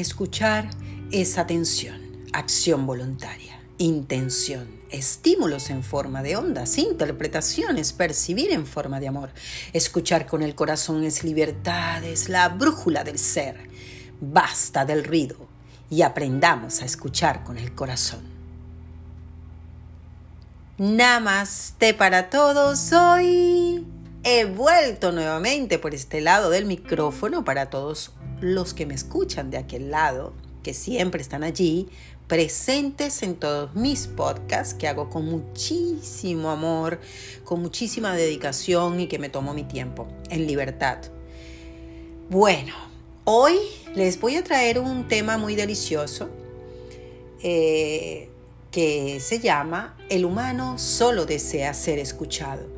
escuchar es atención, acción voluntaria, intención, estímulos en forma de ondas, interpretaciones, percibir en forma de amor. Escuchar con el corazón es libertad, es la brújula del ser. Basta del ruido y aprendamos a escuchar con el corazón. Namaste para todos hoy. He vuelto nuevamente por este lado del micrófono para todos los que me escuchan de aquel lado, que siempre están allí, presentes en todos mis podcasts que hago con muchísimo amor, con muchísima dedicación y que me tomo mi tiempo en libertad. Bueno, hoy les voy a traer un tema muy delicioso eh, que se llama El humano solo desea ser escuchado.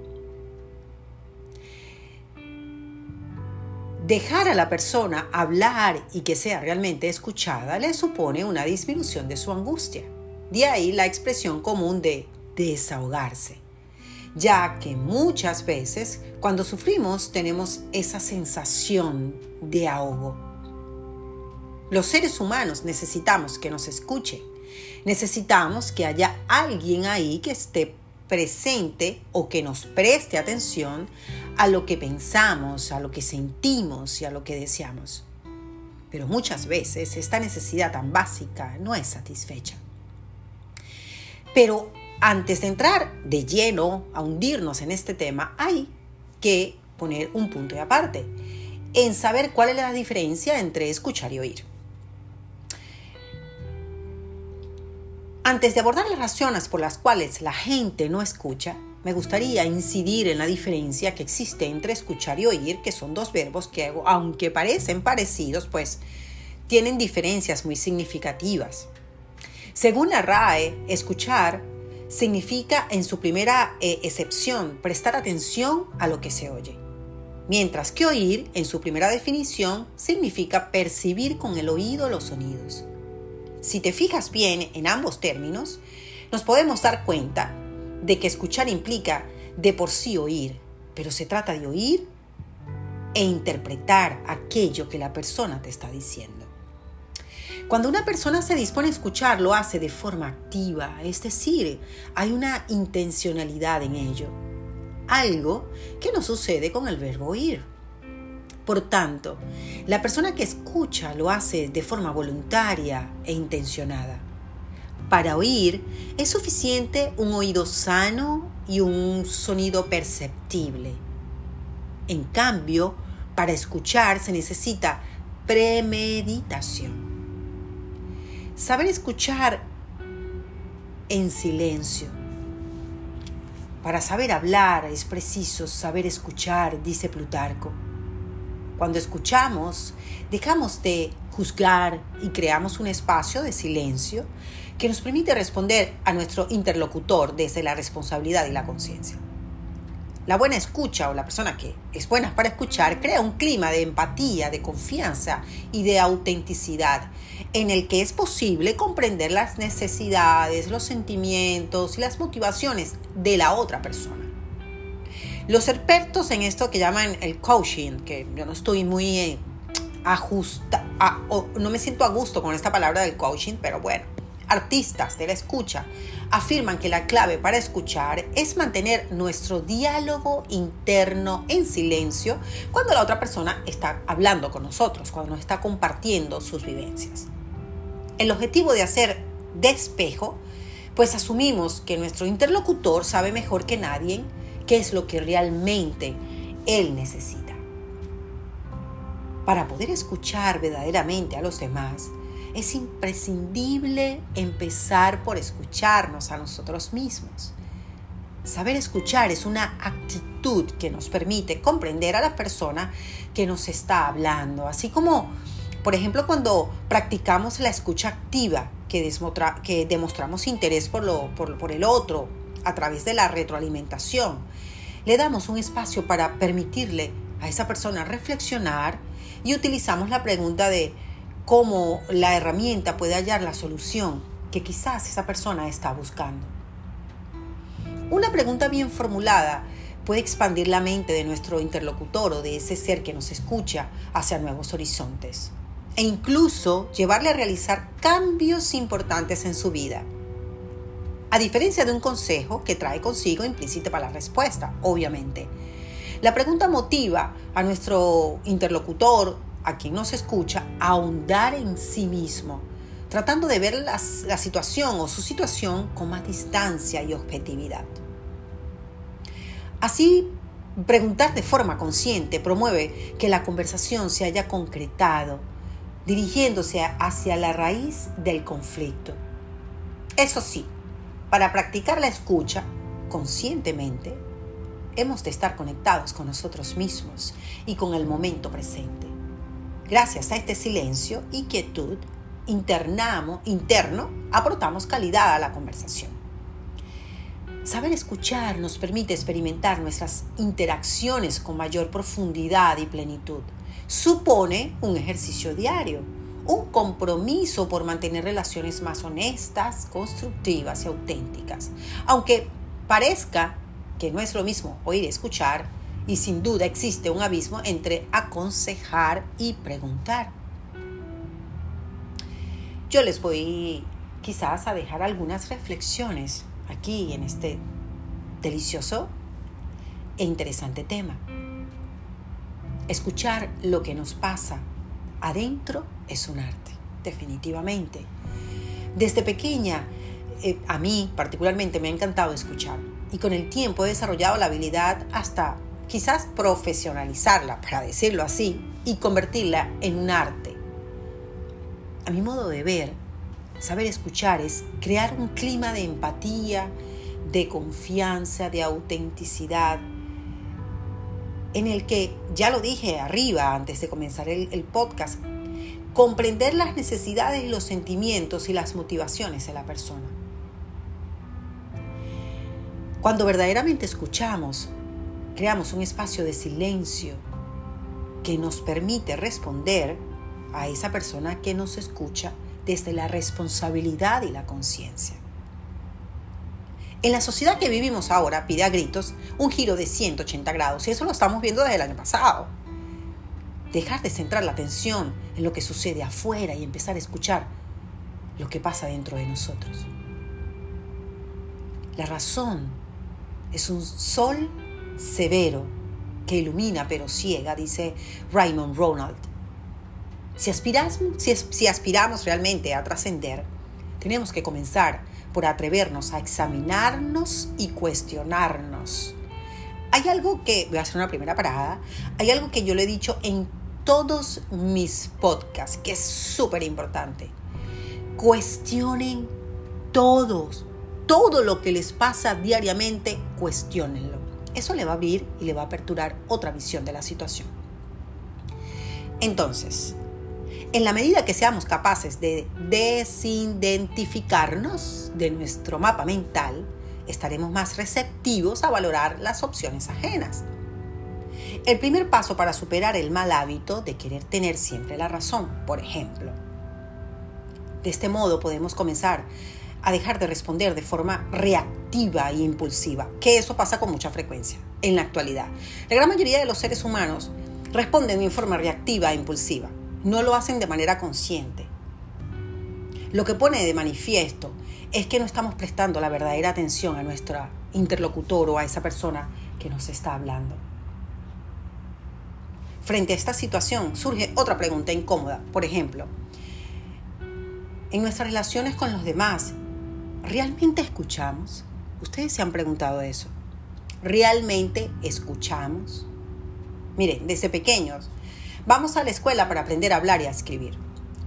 Dejar a la persona hablar y que sea realmente escuchada le supone una disminución de su angustia. De ahí la expresión común de desahogarse, ya que muchas veces cuando sufrimos tenemos esa sensación de ahogo. Los seres humanos necesitamos que nos escuchen, necesitamos que haya alguien ahí que esté presente o que nos preste atención a lo que pensamos, a lo que sentimos y a lo que deseamos. Pero muchas veces esta necesidad tan básica no es satisfecha. Pero antes de entrar de lleno a hundirnos en este tema, hay que poner un punto de aparte en saber cuál es la diferencia entre escuchar y oír. Antes de abordar las razones por las cuales la gente no escucha, me gustaría incidir en la diferencia que existe entre escuchar y oír, que son dos verbos que, aunque parecen parecidos, pues tienen diferencias muy significativas. Según la RAE, escuchar significa en su primera eh, excepción prestar atención a lo que se oye, mientras que oír, en su primera definición, significa percibir con el oído los sonidos. Si te fijas bien en ambos términos, nos podemos dar cuenta de que escuchar implica de por sí oír, pero se trata de oír e interpretar aquello que la persona te está diciendo. Cuando una persona se dispone a escuchar, lo hace de forma activa, es decir, hay una intencionalidad en ello, algo que no sucede con el verbo oír. Por tanto, la persona que escucha lo hace de forma voluntaria e intencionada. Para oír es suficiente un oído sano y un sonido perceptible. En cambio, para escuchar se necesita premeditación. Saber escuchar en silencio. Para saber hablar es preciso saber escuchar, dice Plutarco. Cuando escuchamos, dejamos de juzgar y creamos un espacio de silencio que nos permite responder a nuestro interlocutor desde la responsabilidad y la conciencia. La buena escucha o la persona que es buena para escuchar crea un clima de empatía, de confianza y de autenticidad en el que es posible comprender las necesidades, los sentimientos y las motivaciones de la otra persona. Los expertos en esto que llaman el coaching, que yo no estoy muy eh, ajusta, no me siento a gusto con esta palabra del coaching, pero bueno, artistas de la escucha afirman que la clave para escuchar es mantener nuestro diálogo interno en silencio cuando la otra persona está hablando con nosotros, cuando nos está compartiendo sus vivencias. El objetivo de hacer despejo, pues asumimos que nuestro interlocutor sabe mejor que nadie qué es lo que realmente él necesita. Para poder escuchar verdaderamente a los demás, es imprescindible empezar por escucharnos a nosotros mismos. Saber escuchar es una actitud que nos permite comprender a la persona que nos está hablando, así como, por ejemplo, cuando practicamos la escucha activa, que, demostramos interés por, lo, por el otro a través de la retroalimentación le damos un espacio para permitirle a esa persona reflexionar y utilizamos la pregunta de cómo la herramienta puede hallar la solución que quizás esa persona está buscando. Una pregunta bien formulada puede expandir la mente de nuestro interlocutor o de ese ser que nos escucha hacia nuevos horizontes. e incluso llevarle a realizar cambios importantes en su vida. A diferencia de un consejo que trae consigo implícita para la respuesta, obviamente. La pregunta motiva a nuestro interlocutor, a quien nos escucha, ahondar en sí mismo, tratando de ver la, la situación o su situación con más distancia y objetividad. Así, preguntar de forma consciente promueve que la conversación se haya concretado, dirigiéndose hacia la raíz del conflicto. Eso sí, para practicar la escucha conscientemente, hemos de estar conectados con nosotros mismos y con el momento presente. Gracias a este silencio y quietud internamo, interno, aportamos calidad a la conversación. Saber escuchar nos permite experimentar nuestras interacciones con mayor profundidad y plenitud. Supone un ejercicio diario, un compromiso por mantener relaciones más honestas, constructivas y auténticas. Aunque parezca que no es lo mismo oír y escuchar, y sin duda existe un abismo entre aconsejar y preguntar. Yo les voy quizás a dejar algunas reflexiones aquí en este delicioso e interesante tema. Escuchar lo que nos pasa adentro es un arte, definitivamente. Desde pequeña, eh, a mí particularmente me ha encantado escuchar y con el tiempo he desarrollado la habilidad hasta quizás profesionalizarla, para decirlo así, y convertirla en un arte. A mi modo de ver, Saber escuchar es crear un clima de empatía, de confianza, de autenticidad, en el que, ya lo dije arriba antes de comenzar el, podcast, comprender las necesidades los sentimientos y las motivaciones de la persona. Cuando verdaderamente escuchamos, creamos un espacio de silencio que nos permite responder a esa persona que nos escucha desde la responsabilidad y la conciencia. En la sociedad que vivimos ahora pide a gritos un giro de 180 grados y eso lo estamos viendo desde el año pasado. Dejar de centrar la atención en lo que sucede afuera y empezar a escuchar lo que pasa dentro de nosotros. La razón es un sol severo que ilumina pero ciega, dice Raymond Ronald. Si, aspiramos realmente a trascender, tenemos que comenzar por atrevernos a examinarnos y cuestionarnos. Hay algo que, voy a hacer una primera parada, hay algo que yo le he dicho en todos mis podcasts, que es súper importante. Cuestionen todos, todo lo que les pasa diariamente, cuestionenlo. Eso le va a abrir y le va a aperturar otra visión de la situación. Entonces, en la medida que seamos capaces de desidentificarnos de nuestro mapa mental, estaremos más receptivos a valorar las opciones ajenas. El primer paso para superar el mal hábito de querer tener siempre la razón, por ejemplo. De este modo podemos comenzar a dejar de responder de forma reactiva e impulsiva, que eso pasa con mucha frecuencia en la actualidad. La gran mayoría de los seres humanos responden de forma reactiva e impulsiva no lo hacen de manera consciente. Lo que pone de manifiesto es que no estamos prestando la verdadera atención a nuestro interlocutor o a esa persona que nos está hablando. Frente a esta situación surge otra pregunta incómoda. Por ejemplo, en nuestras relaciones con los demás, ¿realmente escuchamos? Ustedes se han preguntado eso. ¿Realmente escuchamos? Miren, desde pequeños Vamos a la escuela para aprender a hablar y a escribir,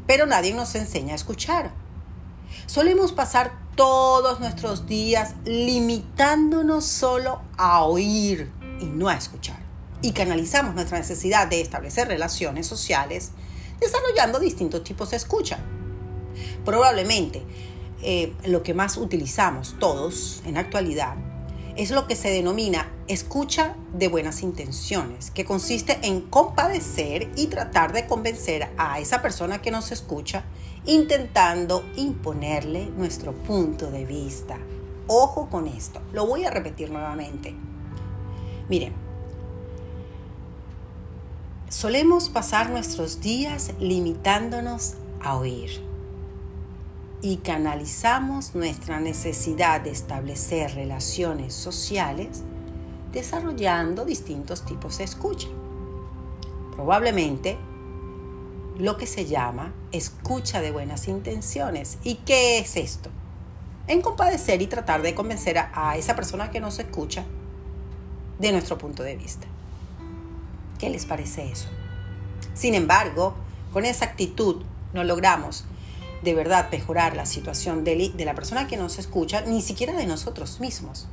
pero nadie nos enseña a escuchar. Solemos pasar todos nuestros días limitándonos solo a oír y no a escuchar. Y canalizamos nuestra necesidad de establecer relaciones sociales desarrollando distintos tipos de escucha. Probablemente eh, lo que más utilizamos todos en la actualidad es lo que se denomina escucha de buenas intenciones, que consiste en compadecer y tratar de convencer a esa persona que nos escucha, intentando imponerle nuestro punto de vista. Ojo con esto, lo voy a repetir nuevamente. Miren, Solemos pasar nuestros días limitándonos a oír y canalizamos nuestra necesidad de establecer relaciones sociales desarrollando distintos tipos de escucha. Probablemente lo que se llama escucha de buenas intenciones. ¿Y qué es esto? En compadecer y tratar de convencer a, esa persona que nos escucha de nuestro punto de vista. ¿Qué les parece eso? Sin embargo, con esa actitud no logramos de verdad mejorar la situación de, la persona que nos escucha, ni siquiera de nosotros mismos.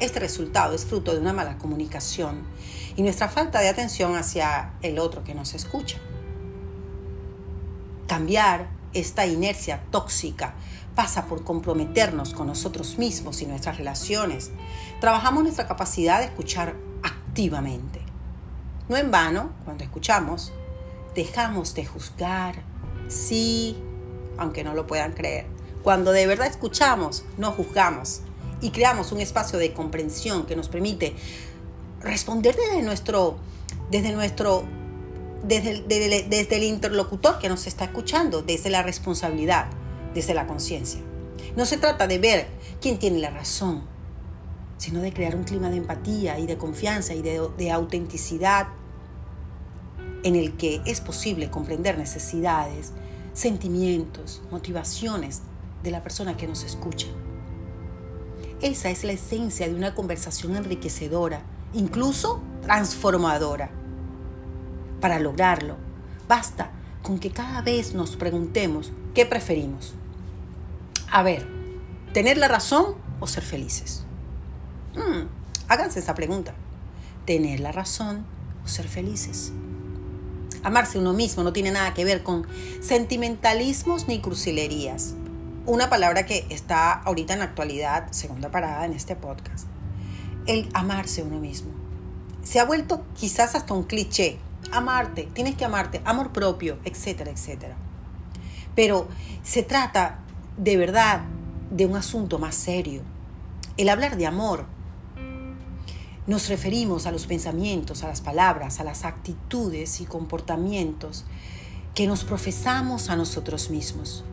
Este resultado es fruto de una mala comunicación y nuestra falta de atención hacia el otro que nos escucha. Cambiar esta inercia tóxica pasa por comprometernos con nosotros mismos y nuestras relaciones. Trabajamos nuestra capacidad de escuchar activamente. No en vano, cuando escuchamos, dejamos de juzgar, sí, aunque no lo puedan creer. Cuando de verdad escuchamos, no juzgamos y creamos un espacio de comprensión que nos permite responder desde nuestro, desde nuestro, desde el interlocutor que nos está escuchando, desde la responsabilidad, desde la conciencia. No se trata de ver quién tiene la razón, sino de crear un clima de empatía y de confianza y de, autenticidad en el que es posible comprender necesidades, sentimientos, motivaciones de la persona que nos escucha. Esa es la esencia de una conversación enriquecedora, incluso transformadora. Para lograrlo, basta con que cada vez nos preguntemos qué preferimos. A ver, ¿tener la razón o ser felices? Mm, háganse esa pregunta. ¿Tener la razón o ser felices? Amarse uno mismo no tiene nada que ver con sentimentalismos ni crucilerías. Una palabra que está ahorita en la actualidad, segunda parada en este podcast. El amarse uno mismo. Se ha vuelto quizás hasta un cliché. Amarte, tienes que amarte, amor propio, etcétera, etcétera. Pero se trata de verdad de un asunto más serio. El hablar de amor nos referimos a los pensamientos, a las palabras, a las actitudes y comportamientos que nos profesamos a nosotros mismos.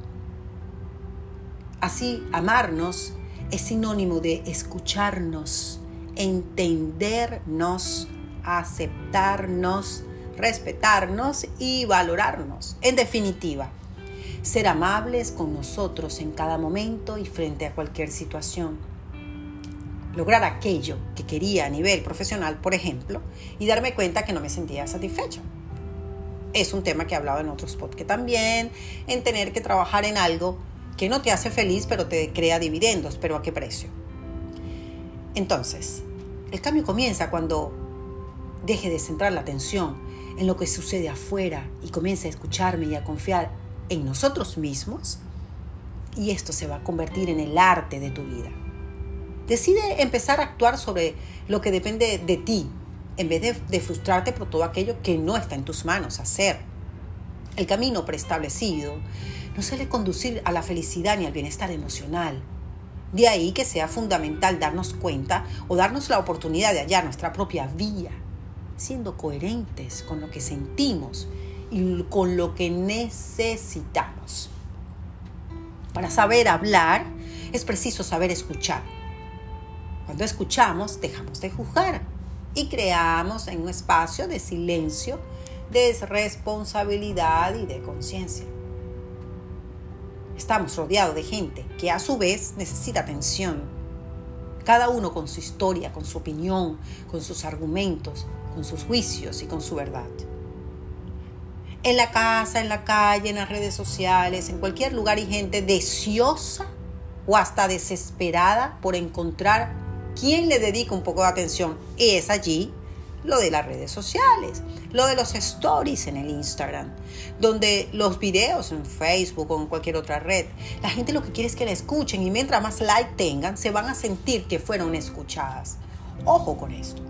Así, amarnos es sinónimo de escucharnos, entendernos, aceptarnos, respetarnos y valorarnos. En definitiva, ser amables con nosotros en cada momento y frente a cualquier situación lograr aquello que quería a nivel profesional, por ejemplo, y darme cuenta que no me sentía satisfecha. Es un tema que he hablado en otros podcasts también, en tener que trabajar en algo que no te hace feliz, pero te crea dividendos, pero ¿a qué precio? Entonces, el cambio comienza cuando deje de centrar la atención en lo que sucede afuera y comience a escucharme y a confiar en nosotros mismos, y esto se va a convertir en el arte de tu vida. Decide empezar a actuar sobre lo que depende de ti, en vez de, frustrarte por todo aquello que no está en tus manos hacer. El camino preestablecido no suele conducir a la felicidad ni al bienestar emocional. De ahí que sea fundamental darnos cuenta o darnos la oportunidad de hallar nuestra propia vía, siendo coherentes con lo que sentimos y con lo que necesitamos. Para saber hablar es preciso saber escuchar cuando escuchamos, dejamos de juzgar y creamos en un espacio de silencio, de responsabilidad y de conciencia. Estamos rodeados de gente que a su vez necesita atención. Cada uno con su historia, con su opinión, con sus argumentos, con sus juicios y con su verdad. En la casa, en la calle, en las redes sociales, en cualquier lugar hay gente deseosa o hasta desesperada por encontrar ¿quién le dedica un poco de atención? Es allí lo de las redes sociales, lo de los stories en el Instagram, donde los videos en Facebook o en cualquier otra red, la gente lo que quiere es que la escuchen y mientras más like tengan, se van a sentir que fueron escuchadas. Ojo con esto.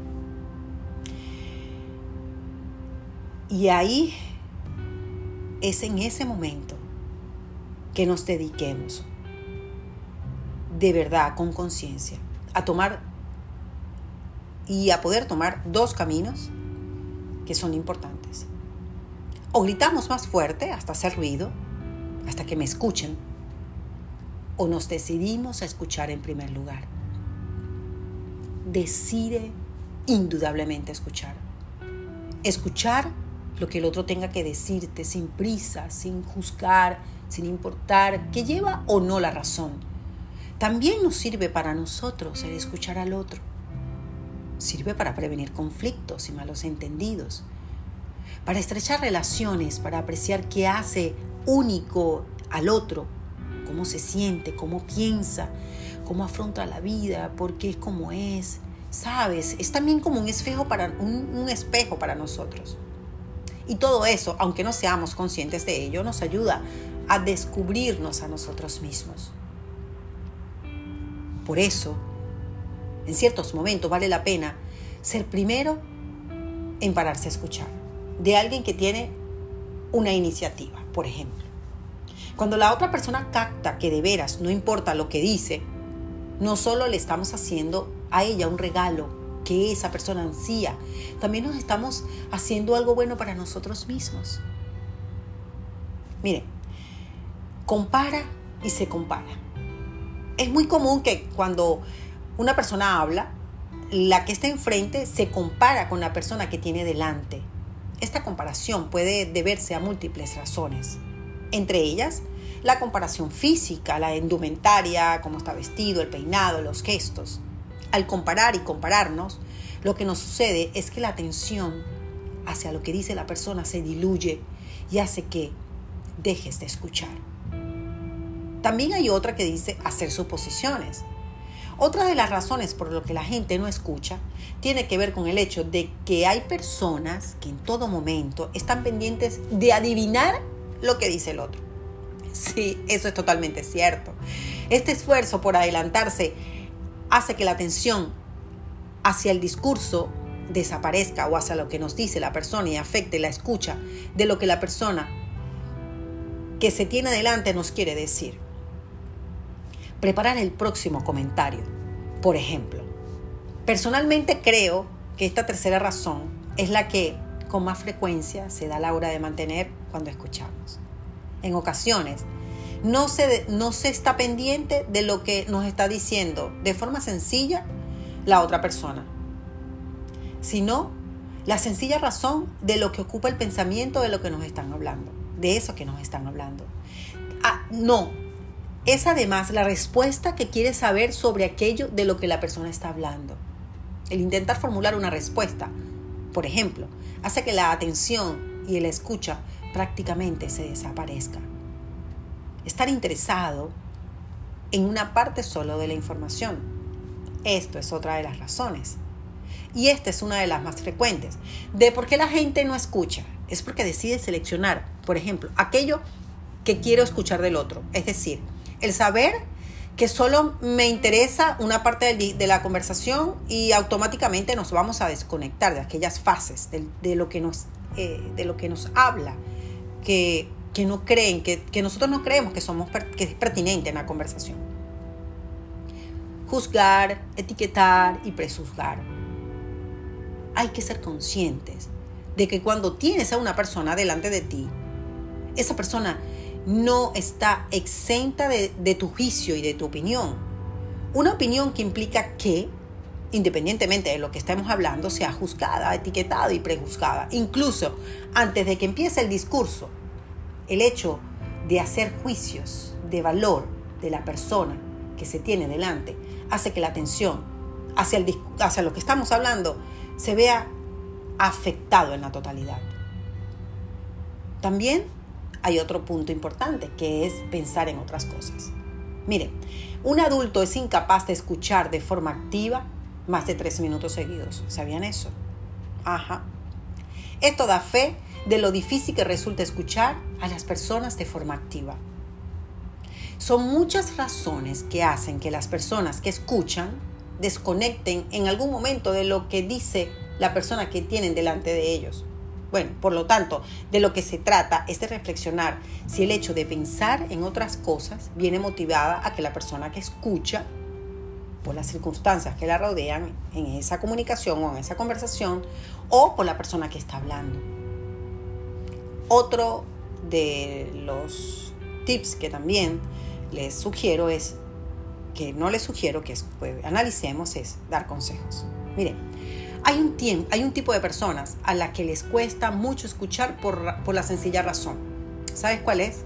Y ahí es en ese momento que nos dediquemos de verdad, con conciencia, a tomar y a poder tomar dos caminos que son importantes. O gritamos más fuerte hasta hacer ruido, hasta que me escuchen. O nos decidimos a escuchar en primer lugar. Decide indudablemente escuchar. Escuchar lo que el otro tenga que decirte sin prisa, sin juzgar, sin importar que lleva o no la razón. También nos sirve para nosotros el escuchar al otro. Sirve para prevenir conflictos y malos entendidos, para estrechar relaciones, para apreciar qué hace único al otro, cómo se siente, cómo piensa, cómo afronta la vida, por qué es como es. Sabes, es también como un espejo para, un, un espejo para nosotros. Y todo eso, aunque no seamos conscientes de ello, nos ayuda a descubrirnos a nosotros mismos. Por eso, en ciertos momentos vale la pena ser primero en pararse a escuchar de alguien que tiene una iniciativa, por ejemplo. Cuando la otra persona capta que de veras no importa lo que dice, no solo le estamos haciendo a ella un regalo que esa persona ansía, también nos estamos haciendo algo bueno para nosotros mismos. Mire, compara y se compara. Es muy común que cuando una persona habla, la que está enfrente se compara con la persona que tiene delante. Esta comparación puede deberse a múltiples razones, entre ellas la comparación física, la indumentaria, cómo está vestido, el peinado, los gestos. Al comparar y compararnos, lo que nos sucede es que la atención hacia lo que dice la persona se diluye y hace que dejes de escuchar. También hay otra que dice hacer suposiciones. Otra de las razones por lo que la gente no escucha tiene que ver con el hecho de que hay personas que en todo momento están pendientes de adivinar lo que dice el otro. Sí, eso es totalmente cierto. Este esfuerzo por adelantarse hace que la atención hacia el discurso desaparezca o hacia lo que nos dice la persona y afecte la escucha de lo que la persona que se tiene delante nos quiere decir preparar el próximo comentario. Por ejemplo, personalmente creo que esta tercera razón es la que con más frecuencia se da la hora de mantener cuando escuchamos. En ocasiones, no se, no se está pendiente de lo que nos está diciendo de forma sencilla la otra persona, sino la sencilla razón de lo que ocupa el pensamiento de lo que nos están hablando, de eso que nos están hablando. Ah, no, es además la respuesta que quiere saber sobre aquello de lo que la persona está hablando. El intentar formular una respuesta, por ejemplo, hace que la atención y el escucha prácticamente se desaparezca. Estar interesado en una parte solo de la información. Esto es otra de las razones. Y esta es una de las más frecuentes. De por qué la gente no escucha. Es porque decide seleccionar, por ejemplo, aquello que quiero escuchar del otro. Es decir, el saber que solo me interesa una parte de, la conversación y automáticamente nos vamos a desconectar de aquellas fases de, lo, que nos, eh, de lo que nos habla, que, no creen, que, nosotros no creemos que, somos, que es pertinente en la conversación. Juzgar, etiquetar y prejuzgar. Hay que ser conscientes de que cuando tienes a una persona delante de ti, esa persona no está exenta de, tu juicio y de tu opinión. Una opinión que implica que, independientemente de lo que estemos hablando, sea juzgada, etiquetada y prejuzgada. Incluso antes de que empiece el discurso, el hecho de hacer juicios de valor de la persona que se tiene delante hace que la atención hacia, el, hacia lo que estamos hablando se vea afectado en la totalidad. También hay otro punto importante, que es pensar en otras cosas. Mire, un adulto es incapaz de escuchar de forma activa más de tres minutos seguidos. ¿Sabían eso? Ajá. Esto da fe de lo difícil que resulta escuchar a las personas de forma activa. Son muchas razones que hacen que las personas que escuchan desconecten en algún momento de lo que dice la persona que tienen delante de ellos. Bueno, por lo tanto, de lo que se trata es de reflexionar si el hecho de pensar en otras cosas viene motivada a que la persona que escucha por las circunstancias que la rodean en esa comunicación o en esa conversación o por la persona que está hablando. Otro de los tips que también les sugiero es, que no les sugiero que analicemos, es dar consejos. Miren, hay un, tipo de personas a las que les cuesta mucho escuchar por, la sencilla razón. ¿Sabes cuál es?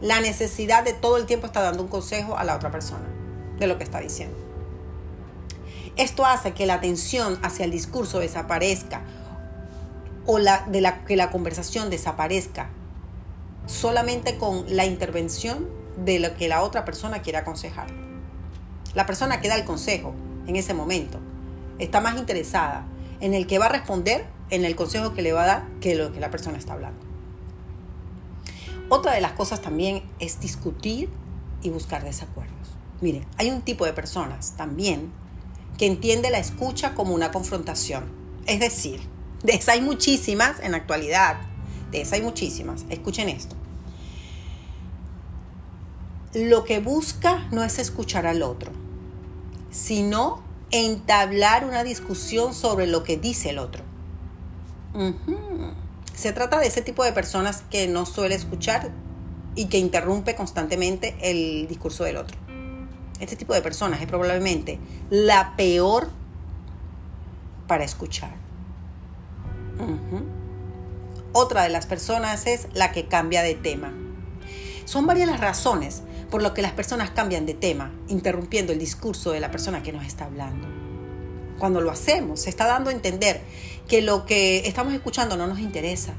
La necesidad de todo el tiempo estar dando un consejo a la otra persona de lo que está diciendo. Esto hace que la atención hacia el discurso desaparezca o la, de que la conversación desaparezca solamente con la intervención de lo que la otra persona quiere aconsejar. La persona que da el consejo en ese momento está más interesada en el que va a responder, en el consejo que le va a dar, que lo que la persona está hablando. Otra de las cosas también es discutir y buscar desacuerdos. Miren, hay un tipo de personas también que entiende la escucha como una confrontación. Es decir, de esas hay muchísimas en la actualidad. De esas hay muchísimas. Escuchen esto. Lo que busca no es escuchar al otro, sino entablar una discusión sobre lo que dice el otro. Se trata de ese tipo de personas que no suele escuchar y que interrumpe constantemente el discurso del otro. Este tipo de personas es probablemente la peor para escuchar. Otra de las personas es la que cambia de tema. Son varias las razones por lo que las personas cambian de tema, interrumpiendo el discurso de la persona que nos está hablando. Cuando lo hacemos, se está dando a entender que lo que estamos escuchando no nos interesa,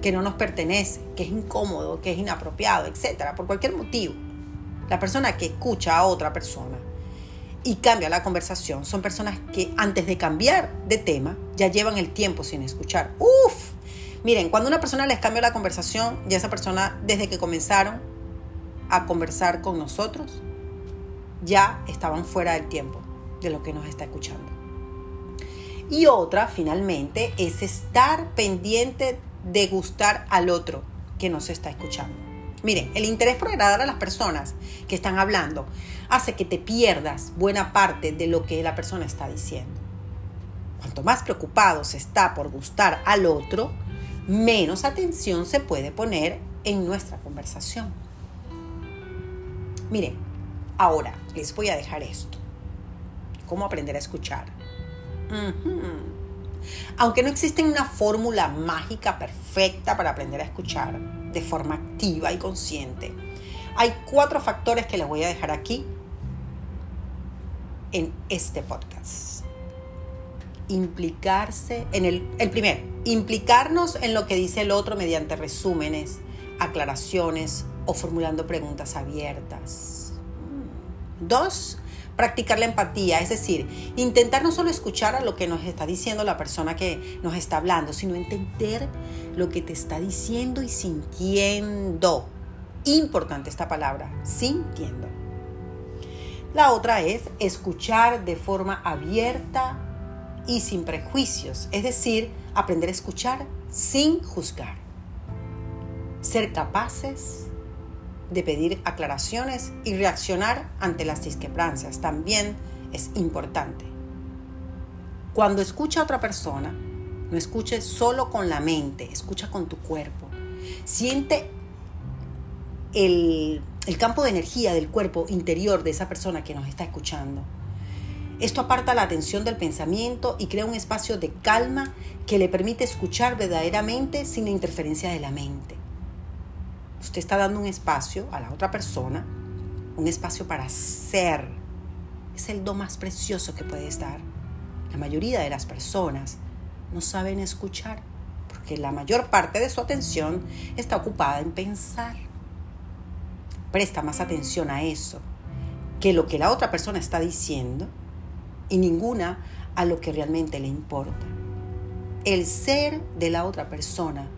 que no nos pertenece, que es incómodo, que es inapropiado, etcétera, por cualquier motivo. La persona que escucha a otra persona y cambia la conversación son personas que antes de cambiar de tema ya llevan el tiempo sin escuchar. Uf, miren, cuando una persona les cambia la conversación, ya esa persona desde que comenzaron a conversar con nosotros, ya estaban fuera del tiempo de lo que nos está escuchando. Y otra, finalmente, es estar pendiente de gustar al otro que nos está escuchando. Miren, el interés por agradar a las personas que están hablando hace que te pierdas buena parte de lo que la persona está diciendo. Cuanto más preocupado se está por gustar al otro, menos atención se puede poner en nuestra conversación. Miren, ahora les voy a dejar esto. ¿Cómo aprender a escuchar? Aunque no existe una fórmula mágica perfecta para aprender a escuchar de forma activa y consciente, hay cuatro factores que les voy a dejar aquí en este podcast. Implicarse en el, el primero, implicarnos en lo que dice el otro mediante resúmenes, aclaraciones o formulando preguntas abiertas. Dos, practicar la empatía, es decir, intentar no solo escuchar a lo que nos está diciendo la persona que nos está hablando, sino entender lo que te está diciendo y sintiendo. Importante esta palabra, sintiendo. La otra es escuchar de forma abierta y sin prejuicios, es decir, aprender a escuchar sin juzgar. Ser capaces de pedir aclaraciones y reaccionar ante las discrepancias también es importante. Cuando escucha a otra persona, no escuche solo con la mente, escucha con tu cuerpo. Siente el, el campo de energía del cuerpo interior de esa persona que nos está escuchando. Esto aparta la atención del pensamiento y crea un espacio de calma que le permite escuchar verdaderamente sin la interferencia de la mente. Usted está dando un espacio a la otra persona, un espacio para ser. Es el do más precioso que puedes dar. La mayoría de las personas no saben escuchar porque la mayor parte de su atención está ocupada en pensar. Presta más atención a eso que lo que la otra persona está diciendo y ninguna a lo que realmente le importa. El ser de la otra persona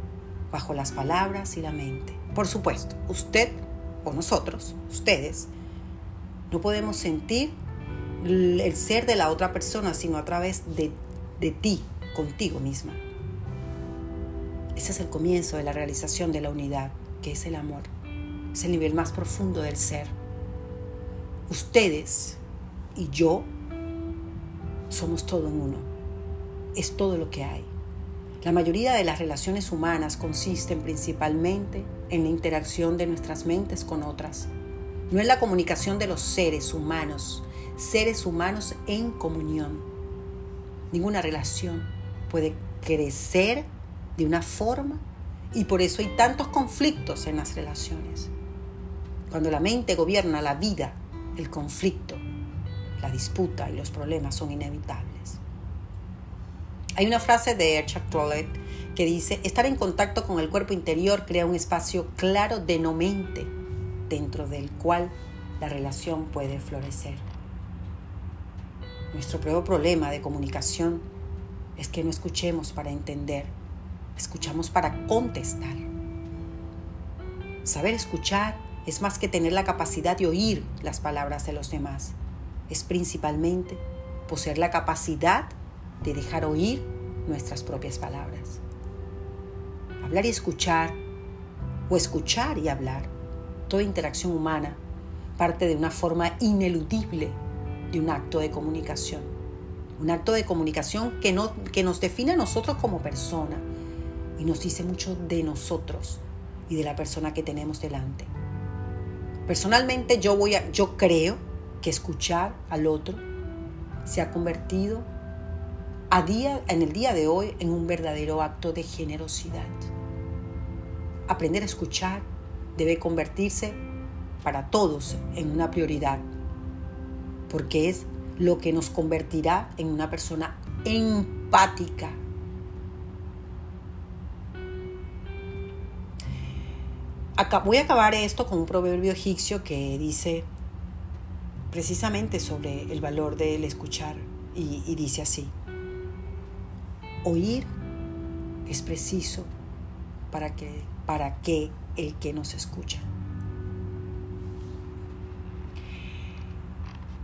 bajo las palabras y la mente. Por supuesto, usted o nosotros, ustedes, no podemos sentir el ser de la otra persona, sino a través de, de ti, contigo misma. Ese es el comienzo de la realización de la unidad, que es el amor. Es el nivel más profundo del ser. Ustedes y yo somos todo en uno. Es todo lo que hay. La mayoría de las relaciones humanas consisten principalmente en la interacción de nuestras mentes con otras. No es la comunicación de los seres humanos, seres humanos en comunión. Ninguna relación puede crecer de una forma y por eso hay tantos conflictos en las relaciones. Cuando la mente gobierna la vida, el conflicto, la disputa y los problemas son inevitables. Hay una frase de Erchak Tolle que dice, estar en contacto con el cuerpo interior crea un espacio claro de no mente, dentro del cual la relación puede florecer. Nuestro peor problema de comunicación es que no escuchemos para entender, escuchamos para contestar. Saber escuchar es más que tener la capacidad de oír las palabras de los demás. Es principalmente poseer la capacidad de dejar oír nuestras propias palabras. Hablar y escuchar, o escuchar y hablar, toda interacción humana parte de una forma ineludible de un acto de comunicación. Un acto de comunicación que, no, que nos define a nosotros como persona y nos dice mucho de nosotros y de la persona que tenemos delante. Personalmente yo, voy yo creo que escuchar al otro se ha convertido en el día de hoy en un verdadero acto de generosidad. Aprender a escuchar debe convertirse para todos en una prioridad, porque es lo que nos convertirá en una persona empática. voy a acabar esto con un proverbio egipcio que dice precisamente sobre el valor del escuchar y, y dice así, oír es preciso para que, para que el que nos escucha.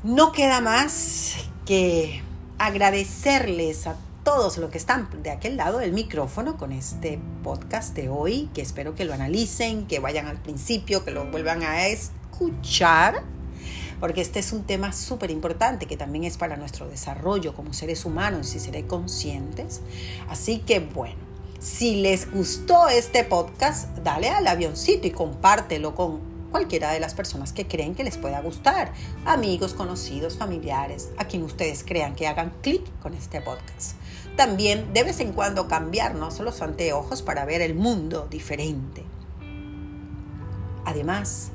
No queda más que agradecerles a todos los que están de aquel lado del micrófono con este podcast de hoy, que espero que lo analicen, que vayan al principio, que lo vuelvan a escuchar, porque este es un tema súper importante que también es para nuestro desarrollo como seres humanos y seres conscientes. Así que bueno, si les gustó este podcast, dale al avioncito y compártelo con cualquiera de las personas que creen que les pueda gustar, amigos, conocidos, familiares, a quien ustedes crean que hagan clic con este podcast. También de vez en cuando cambiarnos los anteojos para ver el mundo diferente. Además,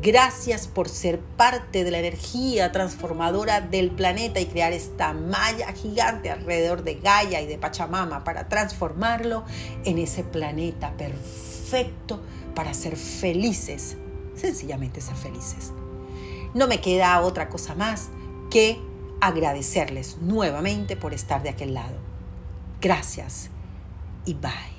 gracias por ser parte de la energía transformadora del planeta y crear esta malla gigante alrededor de Gaia y de Pachamama para transformarlo en ese planeta perfecto para ser felices sencillamente ser felices. No me queda otra cosa más que agradecerles nuevamente por estar de aquel lado. Gracias y bye.